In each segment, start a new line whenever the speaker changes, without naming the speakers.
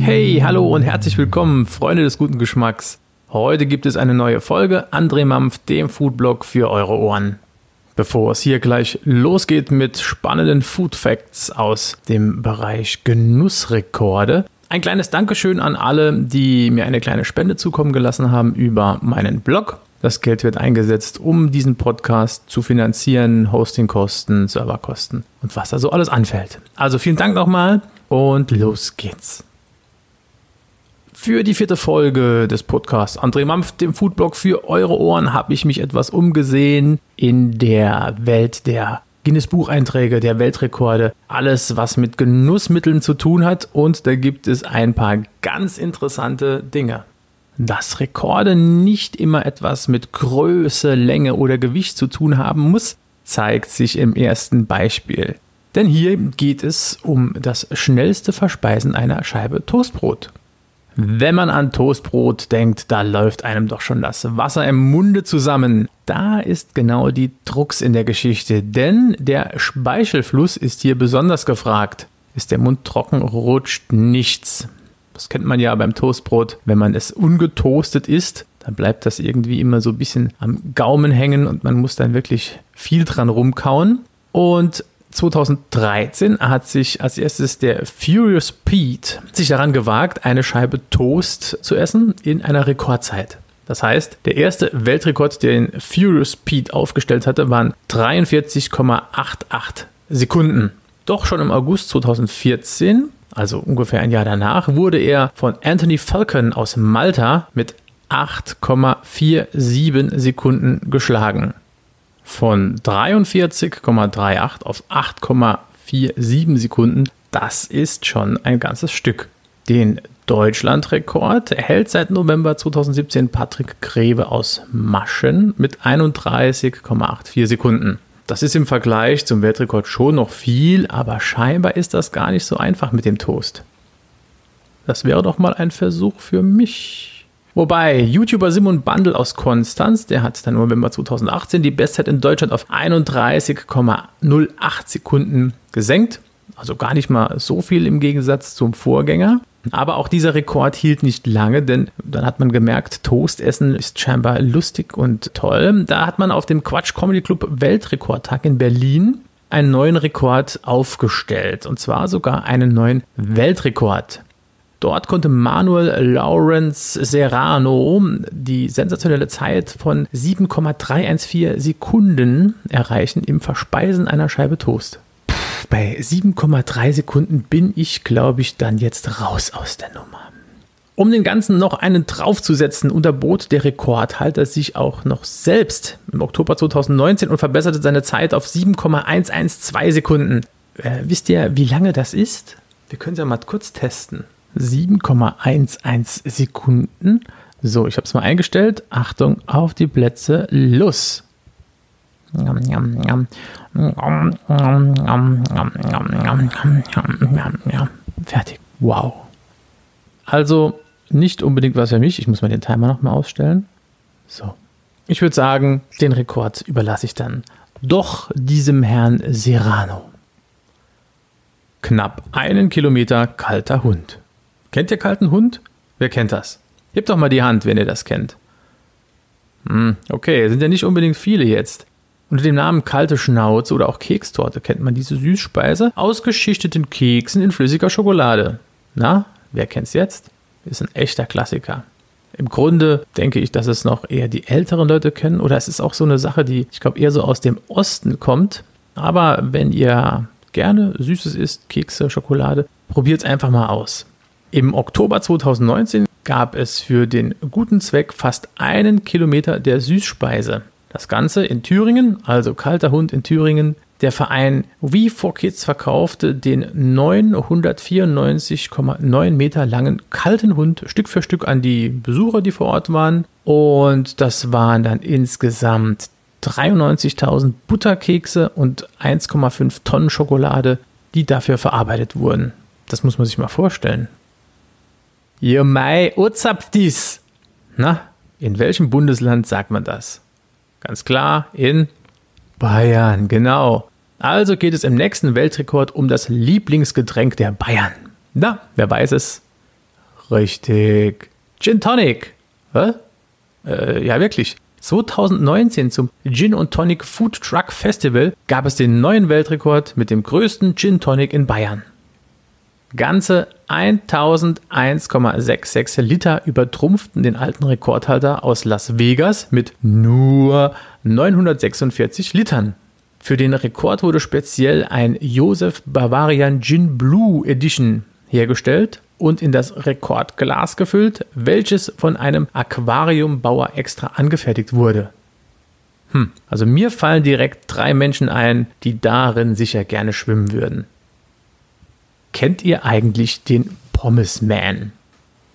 Hey, hallo und herzlich willkommen, Freunde des guten Geschmacks. Heute gibt es eine neue Folge André Mampf, dem Foodblog für eure Ohren. Bevor es hier gleich losgeht mit spannenden Food Facts aus dem Bereich Genussrekorde, ein kleines Dankeschön an alle, die mir eine kleine Spende zukommen gelassen haben über meinen Blog. Das Geld wird eingesetzt, um diesen Podcast zu finanzieren, Hostingkosten, Serverkosten und was da so alles anfällt. Also vielen Dank nochmal und los geht's. Für die vierte Folge des Podcasts André Mampf, dem Foodblog für eure Ohren, habe ich mich etwas umgesehen in der Welt der Guinness Bucheinträge, der Weltrekorde, alles was mit Genussmitteln zu tun hat und da gibt es ein paar ganz interessante Dinge. Dass Rekorde nicht immer etwas mit Größe, Länge oder Gewicht zu tun haben muss, zeigt sich im ersten Beispiel. Denn hier geht es um das schnellste Verspeisen einer Scheibe Toastbrot. Wenn man an Toastbrot denkt, da läuft einem doch schon das Wasser im Munde zusammen. Da ist genau die Drucks in der Geschichte, denn der Speichelfluss ist hier besonders gefragt. Ist der Mund trocken, rutscht nichts. Das kennt man ja beim Toastbrot, wenn man es ungetoastet isst, dann bleibt das irgendwie immer so ein bisschen am Gaumen hängen und man muss dann wirklich viel dran rumkauen. Und 2013 hat sich als erstes der Furious Pete sich daran gewagt, eine Scheibe Toast zu essen in einer Rekordzeit. Das heißt, der erste Weltrekord, den Furious Pete aufgestellt hatte, waren 43,88 Sekunden. Doch schon im August 2014, also ungefähr ein Jahr danach, wurde er von Anthony Falcon aus Malta mit 8,47 Sekunden geschlagen von 43,38 auf 8,47 Sekunden. Das ist schon ein ganzes Stück. Den Deutschlandrekord erhält seit November 2017 Patrick Greve aus Maschen mit 31,84 Sekunden. Das ist im Vergleich zum Weltrekord schon noch viel, aber scheinbar ist das gar nicht so einfach mit dem Toast. Das wäre doch mal ein Versuch für mich. Wobei YouTuber Simon Bandel aus Konstanz, der hat dann November 2018 die Bestzeit in Deutschland auf 31,08 Sekunden gesenkt. Also gar nicht mal so viel im Gegensatz zum Vorgänger. Aber auch dieser Rekord hielt nicht lange, denn dann hat man gemerkt, Toast essen ist scheinbar lustig und toll. Da hat man auf dem Quatsch Comedy Club Weltrekordtag in Berlin einen neuen Rekord aufgestellt. Und zwar sogar einen neuen Weltrekord. Dort konnte Manuel Lawrence Serrano die sensationelle Zeit von 7,314 Sekunden erreichen im Verspeisen einer Scheibe Toast. Bei 7,3 Sekunden bin ich, glaube ich, dann jetzt raus aus der Nummer. Um den Ganzen noch einen draufzusetzen, unterbot der Rekordhalter sich auch noch selbst im Oktober 2019 und verbesserte seine Zeit auf 7,112 Sekunden. Äh, wisst ihr, wie lange das ist? Wir können es ja mal kurz testen. 7,11 Sekunden. So, ich habe es mal eingestellt. Achtung auf die Plätze. Los. Fertig. Wow. Also nicht unbedingt was für mich. Ich muss mal den Timer nochmal ausstellen. So. Ich würde sagen, den Rekord überlasse ich dann doch diesem Herrn Serrano. Knapp einen Kilometer kalter Hund. Kennt ihr kalten Hund? Wer kennt das? Hebt doch mal die Hand, wenn ihr das kennt. Hm, okay, sind ja nicht unbedingt viele jetzt. Unter dem Namen kalte Schnauze oder auch Kekstorte kennt man diese Süßspeise aus geschichteten Keksen in flüssiger Schokolade. Na, wer kennt's jetzt? Ist ein echter Klassiker. Im Grunde denke ich, dass es noch eher die älteren Leute kennen oder es ist auch so eine Sache, die ich glaube eher so aus dem Osten kommt. Aber wenn ihr gerne Süßes isst, Kekse, Schokolade, probiert es einfach mal aus. Im Oktober 2019 gab es für den guten Zweck fast einen Kilometer der Süßspeise. Das Ganze in Thüringen, also kalter Hund in Thüringen. Der Verein We for Kids verkaufte den 994,9 Meter langen kalten Hund Stück für Stück an die Besucher, die vor Ort waren. Und das waren dann insgesamt 93.000 Butterkekse und 1,5 Tonnen Schokolade, die dafür verarbeitet wurden. Das muss man sich mal vorstellen. Mei, dies. Na, in welchem Bundesland sagt man das? Ganz klar, in Bayern, genau. Also geht es im nächsten Weltrekord um das Lieblingsgetränk der Bayern. Na, wer weiß es? Richtig. Gin Tonic. Was? Äh, ja, wirklich. 2019 zum Gin und Tonic Food Truck Festival gab es den neuen Weltrekord mit dem größten Gin Tonic in Bayern. Ganze 1001,66 Liter übertrumpften den alten Rekordhalter aus Las Vegas mit nur 946 Litern. Für den Rekord wurde speziell ein Joseph Bavarian Gin Blue Edition hergestellt und in das Rekordglas gefüllt, welches von einem Aquariumbauer extra angefertigt wurde. Hm, also mir fallen direkt drei Menschen ein, die darin sicher gerne schwimmen würden. Kennt ihr eigentlich den Pommesman?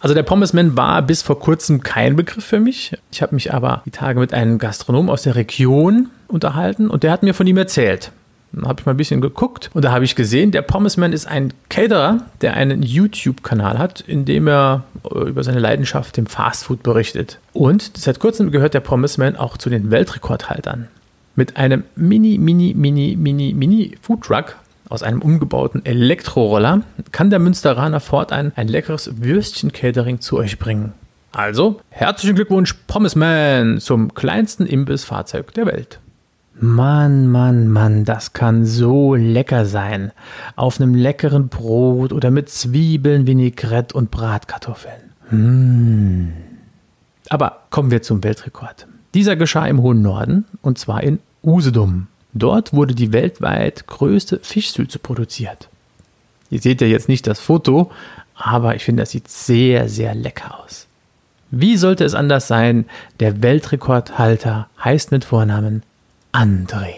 Also der Pommesman war bis vor kurzem kein Begriff für mich. Ich habe mich aber die Tage mit einem Gastronom aus der Region unterhalten und der hat mir von ihm erzählt. Dann habe ich mal ein bisschen geguckt und da habe ich gesehen, der Pommesman ist ein Caterer, der einen YouTube-Kanal hat, in dem er äh, über seine Leidenschaft im Fastfood berichtet. Und seit kurzem gehört der Pommesman auch zu den Weltrekordhaltern. Mit einem Mini, Mini, Mini, Mini, Mini Foodtruck aus einem umgebauten Elektroroller kann der Münsteraner fortan ein leckeres Würstchen-Catering zu euch bringen. Also, herzlichen Glückwunsch, Pommesman, zum kleinsten Imbissfahrzeug der Welt. Mann, Mann, Mann, das kann so lecker sein. Auf einem leckeren Brot oder mit Zwiebeln, Vinaigrette und Bratkartoffeln. Mmh. Aber kommen wir zum Weltrekord. Dieser geschah im hohen Norden und zwar in Usedom. Dort wurde die weltweit größte Fischsülze produziert. Ihr seht ja jetzt nicht das Foto, aber ich finde, das sieht sehr, sehr lecker aus. Wie sollte es anders sein? Der Weltrekordhalter heißt mit Vornamen André.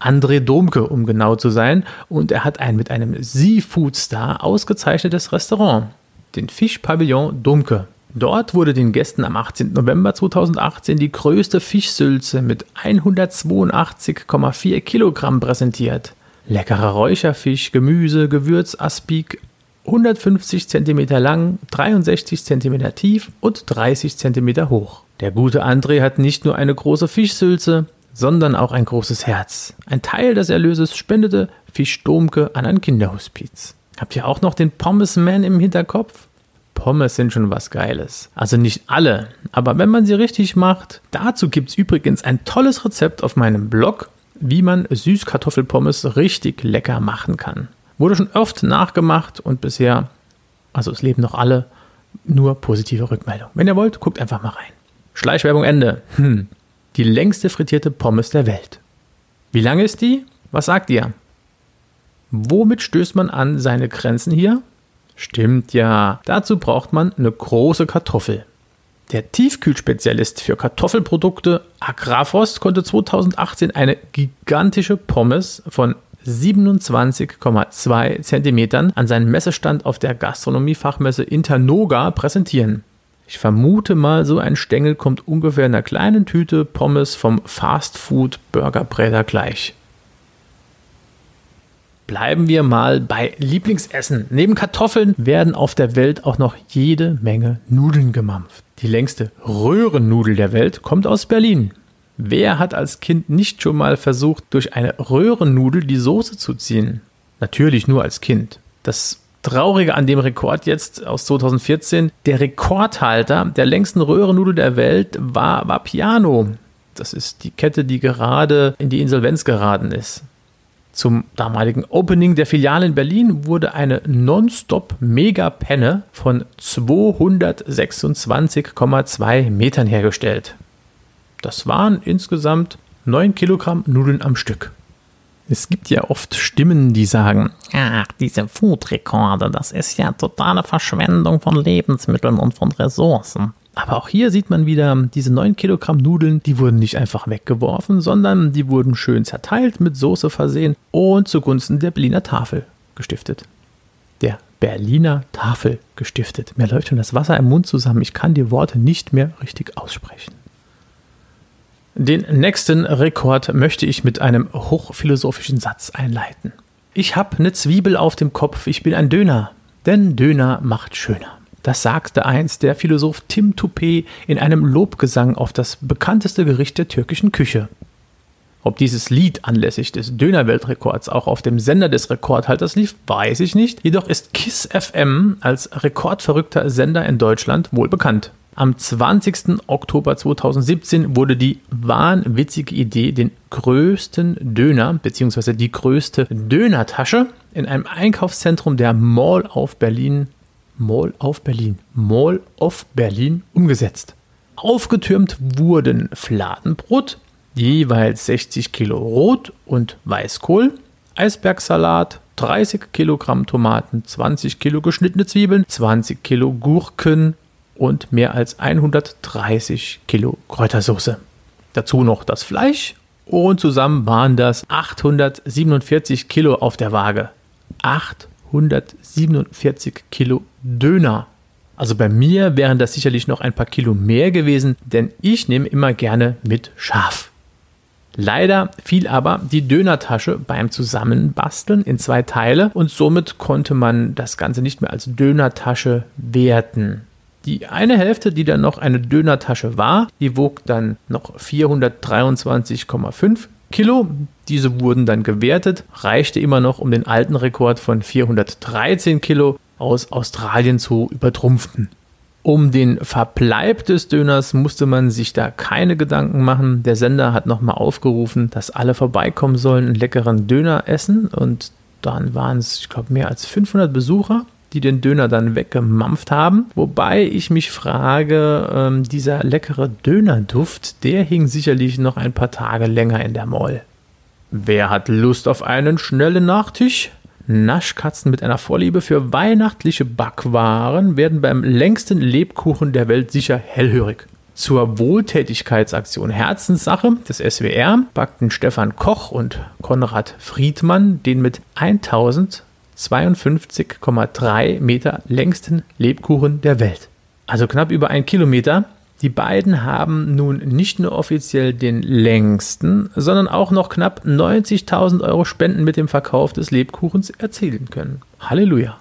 André Domke, um genau zu sein, und er hat ein mit einem Seafood-Star ausgezeichnetes Restaurant, den Fischpavillon Domke. Dort wurde den Gästen am 18. November 2018 die größte Fischsülze mit 182,4 Kilogramm präsentiert. Leckerer Räucherfisch, Gemüse, Gewürz, Aspik, 150 cm lang, 63 cm tief und 30 cm hoch. Der gute André hat nicht nur eine große Fischsülze, sondern auch ein großes Herz. Ein Teil des Erlöses spendete Fischdomke an ein Kinderhospiz. Habt ihr auch noch den Pommesman im Hinterkopf? Pommes sind schon was Geiles. Also nicht alle, aber wenn man sie richtig macht. Dazu gibt es übrigens ein tolles Rezept auf meinem Blog, wie man Süßkartoffelpommes richtig lecker machen kann. Wurde schon oft nachgemacht und bisher, also es leben noch alle, nur positive Rückmeldung. Wenn ihr wollt, guckt einfach mal rein. Schleichwerbung Ende. Hm die längste frittierte Pommes der Welt. Wie lange ist die? Was sagt ihr? Womit stößt man an seine Grenzen hier? Stimmt ja, dazu braucht man eine große Kartoffel. Der Tiefkühlspezialist für Kartoffelprodukte Agrafrost konnte 2018 eine gigantische Pommes von 27,2 cm an seinem Messestand auf der Gastronomiefachmesse Internoga präsentieren. Ich vermute mal, so ein Stängel kommt ungefähr in einer kleinen Tüte Pommes vom Fastfood Burgerbräter gleich. Bleiben wir mal bei Lieblingsessen. Neben Kartoffeln werden auf der Welt auch noch jede Menge Nudeln gemampft. Die längste Röhrennudel der Welt kommt aus Berlin. Wer hat als Kind nicht schon mal versucht, durch eine Röhrennudel die Soße zu ziehen? Natürlich nur als Kind. Das Traurige an dem Rekord jetzt aus 2014, der Rekordhalter der längsten Röhrennudel der Welt war, war Piano. Das ist die Kette, die gerade in die Insolvenz geraten ist. Zum damaligen Opening der Filiale in Berlin wurde eine Nonstop Mega-Penne von 226,2 Metern hergestellt. Das waren insgesamt 9 Kilogramm Nudeln am Stück. Es gibt ja oft Stimmen, die sagen, ach, diese Food-Rekorde, das ist ja totale Verschwendung von Lebensmitteln und von Ressourcen. Aber auch hier sieht man wieder, diese 9 Kilogramm Nudeln, die wurden nicht einfach weggeworfen, sondern die wurden schön zerteilt, mit Soße versehen und zugunsten der Berliner Tafel gestiftet. Der Berliner Tafel gestiftet. Mir läuft schon das Wasser im Mund zusammen. Ich kann die Worte nicht mehr richtig aussprechen. Den nächsten Rekord möchte ich mit einem hochphilosophischen Satz einleiten. Ich habe eine Zwiebel auf dem Kopf, ich bin ein Döner, denn Döner macht schöner. Das sagte einst der Philosoph Tim Toupé in einem Lobgesang auf das bekannteste Gericht der türkischen Küche. Ob dieses Lied anlässlich des Dönerweltrekords auch auf dem Sender des Rekordhalters lief, weiß ich nicht. Jedoch ist KISS FM als rekordverrückter Sender in Deutschland wohl bekannt. Am 20. Oktober 2017 wurde die wahnwitzige Idee, den größten Döner bzw. die größte Dönertasche in einem Einkaufszentrum der Mall auf Berlin, Mall auf Berlin, Mall of Berlin umgesetzt. Aufgetürmt wurden Fladenbrot, jeweils 60 Kilo Rot- und Weißkohl, Eisbergsalat, 30 Kilogramm Tomaten, 20 Kilo geschnittene Zwiebeln, 20 Kilo Gurken und mehr als 130 Kilo Kräutersoße. Dazu noch das Fleisch und zusammen waren das 847 Kilo auf der Waage. 847 Kilo Döner. Also bei mir wären das sicherlich noch ein paar Kilo mehr gewesen, denn ich nehme immer gerne mit Schaf. Leider fiel aber die Dönertasche beim Zusammenbasteln in zwei Teile und somit konnte man das Ganze nicht mehr als Dönertasche werten. Die eine Hälfte, die dann noch eine Dönertasche war, die wog dann noch 423,5 Kilo. Diese wurden dann gewertet, reichte immer noch, um den alten Rekord von 413 Kilo aus Australien zu übertrumpfen. Um den Verbleib des Döners musste man sich da keine Gedanken machen. Der Sender hat nochmal aufgerufen, dass alle vorbeikommen sollen, einen leckeren Döner essen. Und dann waren es, ich glaube, mehr als 500 Besucher, die den Döner dann weggemampft haben. Wobei ich mich frage, ähm, dieser leckere Dönerduft, der hing sicherlich noch ein paar Tage länger in der Moll. Wer hat Lust auf einen schnellen Nachtisch? Naschkatzen mit einer Vorliebe für weihnachtliche Backwaren werden beim längsten Lebkuchen der Welt sicher hellhörig. Zur Wohltätigkeitsaktion Herzenssache des SWR backten Stefan Koch und Konrad Friedmann den mit 1052,3 Meter längsten Lebkuchen der Welt. Also knapp über ein Kilometer die beiden haben nun nicht nur offiziell den längsten, sondern auch noch knapp 90.000 Euro Spenden mit dem Verkauf des Lebkuchens erzielen können. Halleluja.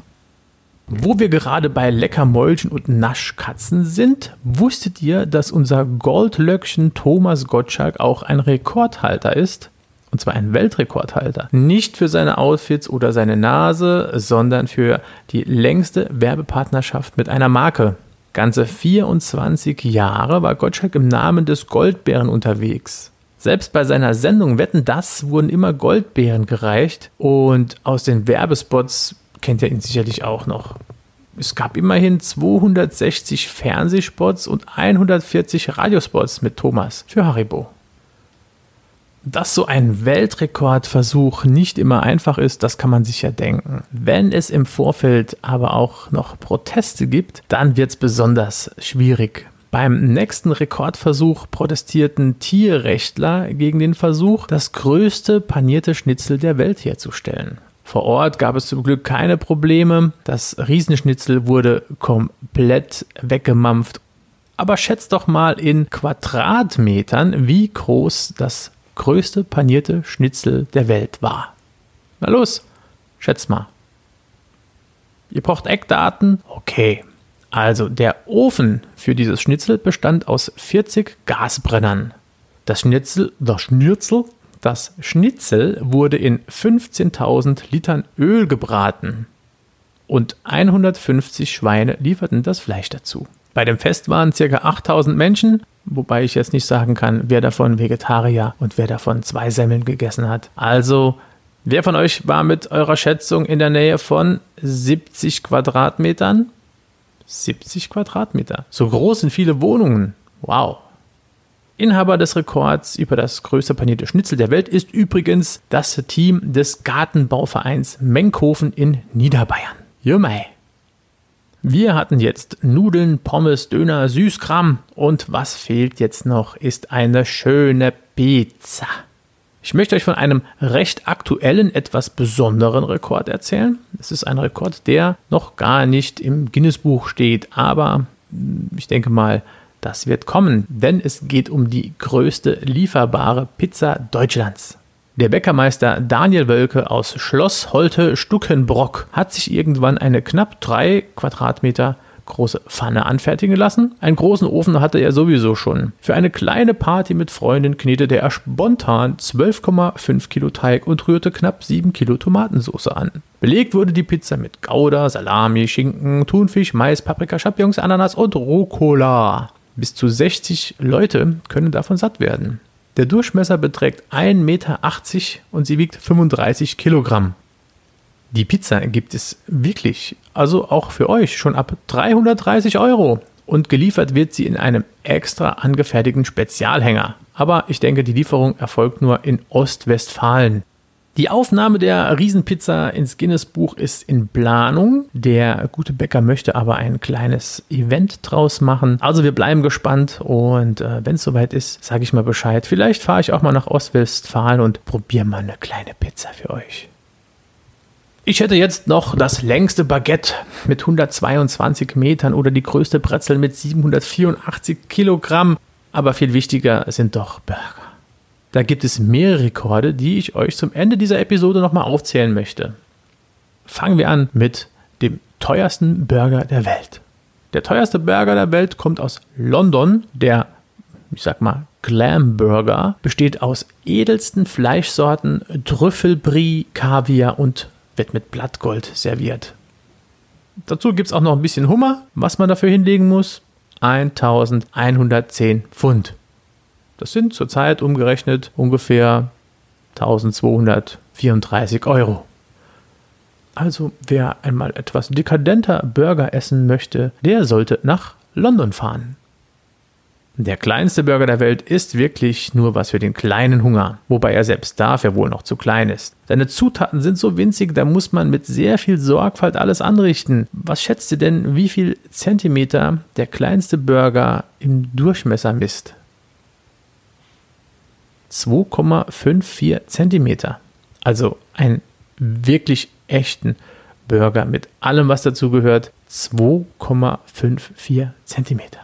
Wo wir gerade bei Leckermäulchen und Naschkatzen sind, wusstet ihr, dass unser Goldlöckchen Thomas Gottschalk auch ein Rekordhalter ist? Und zwar ein Weltrekordhalter. Nicht für seine Outfits oder seine Nase, sondern für die längste Werbepartnerschaft mit einer Marke. Ganze 24 Jahre war Gottschalk im Namen des Goldbären unterwegs. Selbst bei seiner Sendung Wetten das wurden immer Goldbeeren gereicht und aus den Werbespots kennt ihr ihn sicherlich auch noch. Es gab immerhin 260 Fernsehspots und 140 Radiospots mit Thomas für Haribo. Dass so ein Weltrekordversuch nicht immer einfach ist, das kann man sich ja denken. Wenn es im Vorfeld aber auch noch Proteste gibt, dann wird es besonders schwierig. Beim nächsten Rekordversuch protestierten Tierrechtler gegen den Versuch, das größte panierte Schnitzel der Welt herzustellen. Vor Ort gab es zum Glück keine Probleme. Das Riesenschnitzel wurde komplett weggemampft. Aber schätzt doch mal in Quadratmetern, wie groß das größte panierte Schnitzel der Welt war. Na los, schätzt mal. Ihr braucht Eckdaten? Okay. Also der Ofen für dieses Schnitzel bestand aus 40 Gasbrennern. Das Schnitzel, das Schnitzel, das Schnitzel wurde in 15.000 Litern Öl gebraten und 150 Schweine lieferten das Fleisch dazu. Bei dem Fest waren ca. 8000 Menschen, wobei ich jetzt nicht sagen kann, wer davon Vegetarier und wer davon zwei Semmeln gegessen hat. Also, wer von euch war mit eurer Schätzung in der Nähe von 70 Quadratmetern? 70 Quadratmeter. So groß sind viele Wohnungen. Wow. Inhaber des Rekords über das größte panierte Schnitzel der Welt ist übrigens das Team des Gartenbauvereins Menkhofen in Niederbayern. Jumei. Wir hatten jetzt Nudeln, Pommes, Döner, Süßkram und was fehlt jetzt noch, ist eine schöne Pizza. Ich möchte euch von einem recht aktuellen, etwas besonderen Rekord erzählen. Es ist ein Rekord, der noch gar nicht im Guinness-Buch steht, aber ich denke mal, das wird kommen, denn es geht um die größte lieferbare Pizza Deutschlands. Der Bäckermeister Daniel Wölke aus Schloss Holte Stuckenbrock hat sich irgendwann eine knapp drei Quadratmeter große Pfanne anfertigen lassen. Einen großen Ofen hatte er sowieso schon. Für eine kleine Party mit Freunden knetete er spontan 12,5 Kilo Teig und rührte knapp 7 Kilo Tomatensauce an. Belegt wurde die Pizza mit Gouda, Salami, Schinken, Thunfisch, Mais, Paprika, Champignons, Ananas und Rucola. Bis zu 60 Leute können davon satt werden. Der Durchmesser beträgt 1,80 Meter und sie wiegt 35 Kilogramm. Die Pizza gibt es wirklich, also auch für euch, schon ab 330 Euro. Und geliefert wird sie in einem extra angefertigten Spezialhänger. Aber ich denke, die Lieferung erfolgt nur in Ostwestfalen. Die Aufnahme der Riesenpizza ins Guinness-Buch ist in Planung. Der gute Bäcker möchte aber ein kleines Event draus machen. Also wir bleiben gespannt und äh, wenn es soweit ist, sage ich mal Bescheid. Vielleicht fahre ich auch mal nach Ostwestfalen und probiere mal eine kleine Pizza für euch. Ich hätte jetzt noch das längste Baguette mit 122 Metern oder die größte Brezel mit 784 Kilogramm. Aber viel wichtiger sind doch Burger. Da gibt es mehrere Rekorde, die ich euch zum Ende dieser Episode nochmal aufzählen möchte. Fangen wir an mit dem teuersten Burger der Welt. Der teuerste Burger der Welt kommt aus London. Der, ich sag mal, Glam Burger besteht aus edelsten Fleischsorten, Trüffelbrie, Kaviar und wird mit Blattgold serviert. Dazu gibt es auch noch ein bisschen Hummer, was man dafür hinlegen muss. 1110 Pfund. Das sind zurzeit umgerechnet ungefähr 1234 Euro. Also wer einmal etwas dekadenter Burger essen möchte, der sollte nach London fahren. Der kleinste Burger der Welt ist wirklich nur was für den kleinen Hunger, wobei er selbst dafür wohl noch zu klein ist. Seine Zutaten sind so winzig, da muss man mit sehr viel Sorgfalt alles anrichten. Was schätzt ihr denn, wie viel Zentimeter der kleinste Burger im Durchmesser misst? 2,54 Zentimeter. Also ein wirklich echten Burger mit allem, was dazu gehört. 2,54 Zentimeter.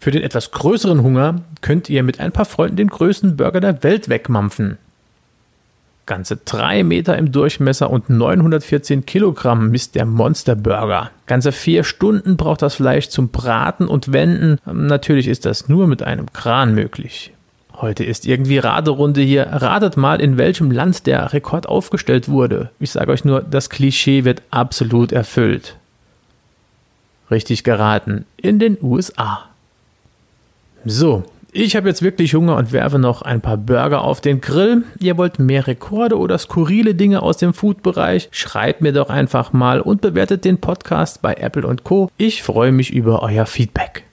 Für den etwas größeren Hunger könnt ihr mit ein paar Freunden den größten Burger der Welt wegmampfen. Ganze 3 Meter im Durchmesser und 914 Kilogramm misst der Monster Burger. Ganze 4 Stunden braucht das Fleisch zum Braten und Wenden. Natürlich ist das nur mit einem Kran möglich. Heute ist irgendwie Raderunde hier. Ratet mal, in welchem Land der Rekord aufgestellt wurde. Ich sage euch nur, das Klischee wird absolut erfüllt. Richtig geraten. In den USA. So, ich habe jetzt wirklich Hunger und werfe noch ein paar Burger auf den Grill. Ihr wollt mehr Rekorde oder skurrile Dinge aus dem Food-Bereich? Schreibt mir doch einfach mal und bewertet den Podcast bei Apple und Co. Ich freue mich über euer Feedback.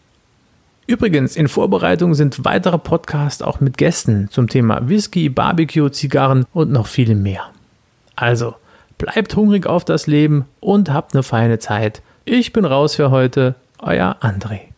Übrigens, in Vorbereitung sind weitere Podcasts auch mit Gästen zum Thema Whisky, Barbecue, Zigarren und noch viel mehr. Also, bleibt hungrig auf das Leben und habt eine feine Zeit. Ich bin raus für heute, euer André.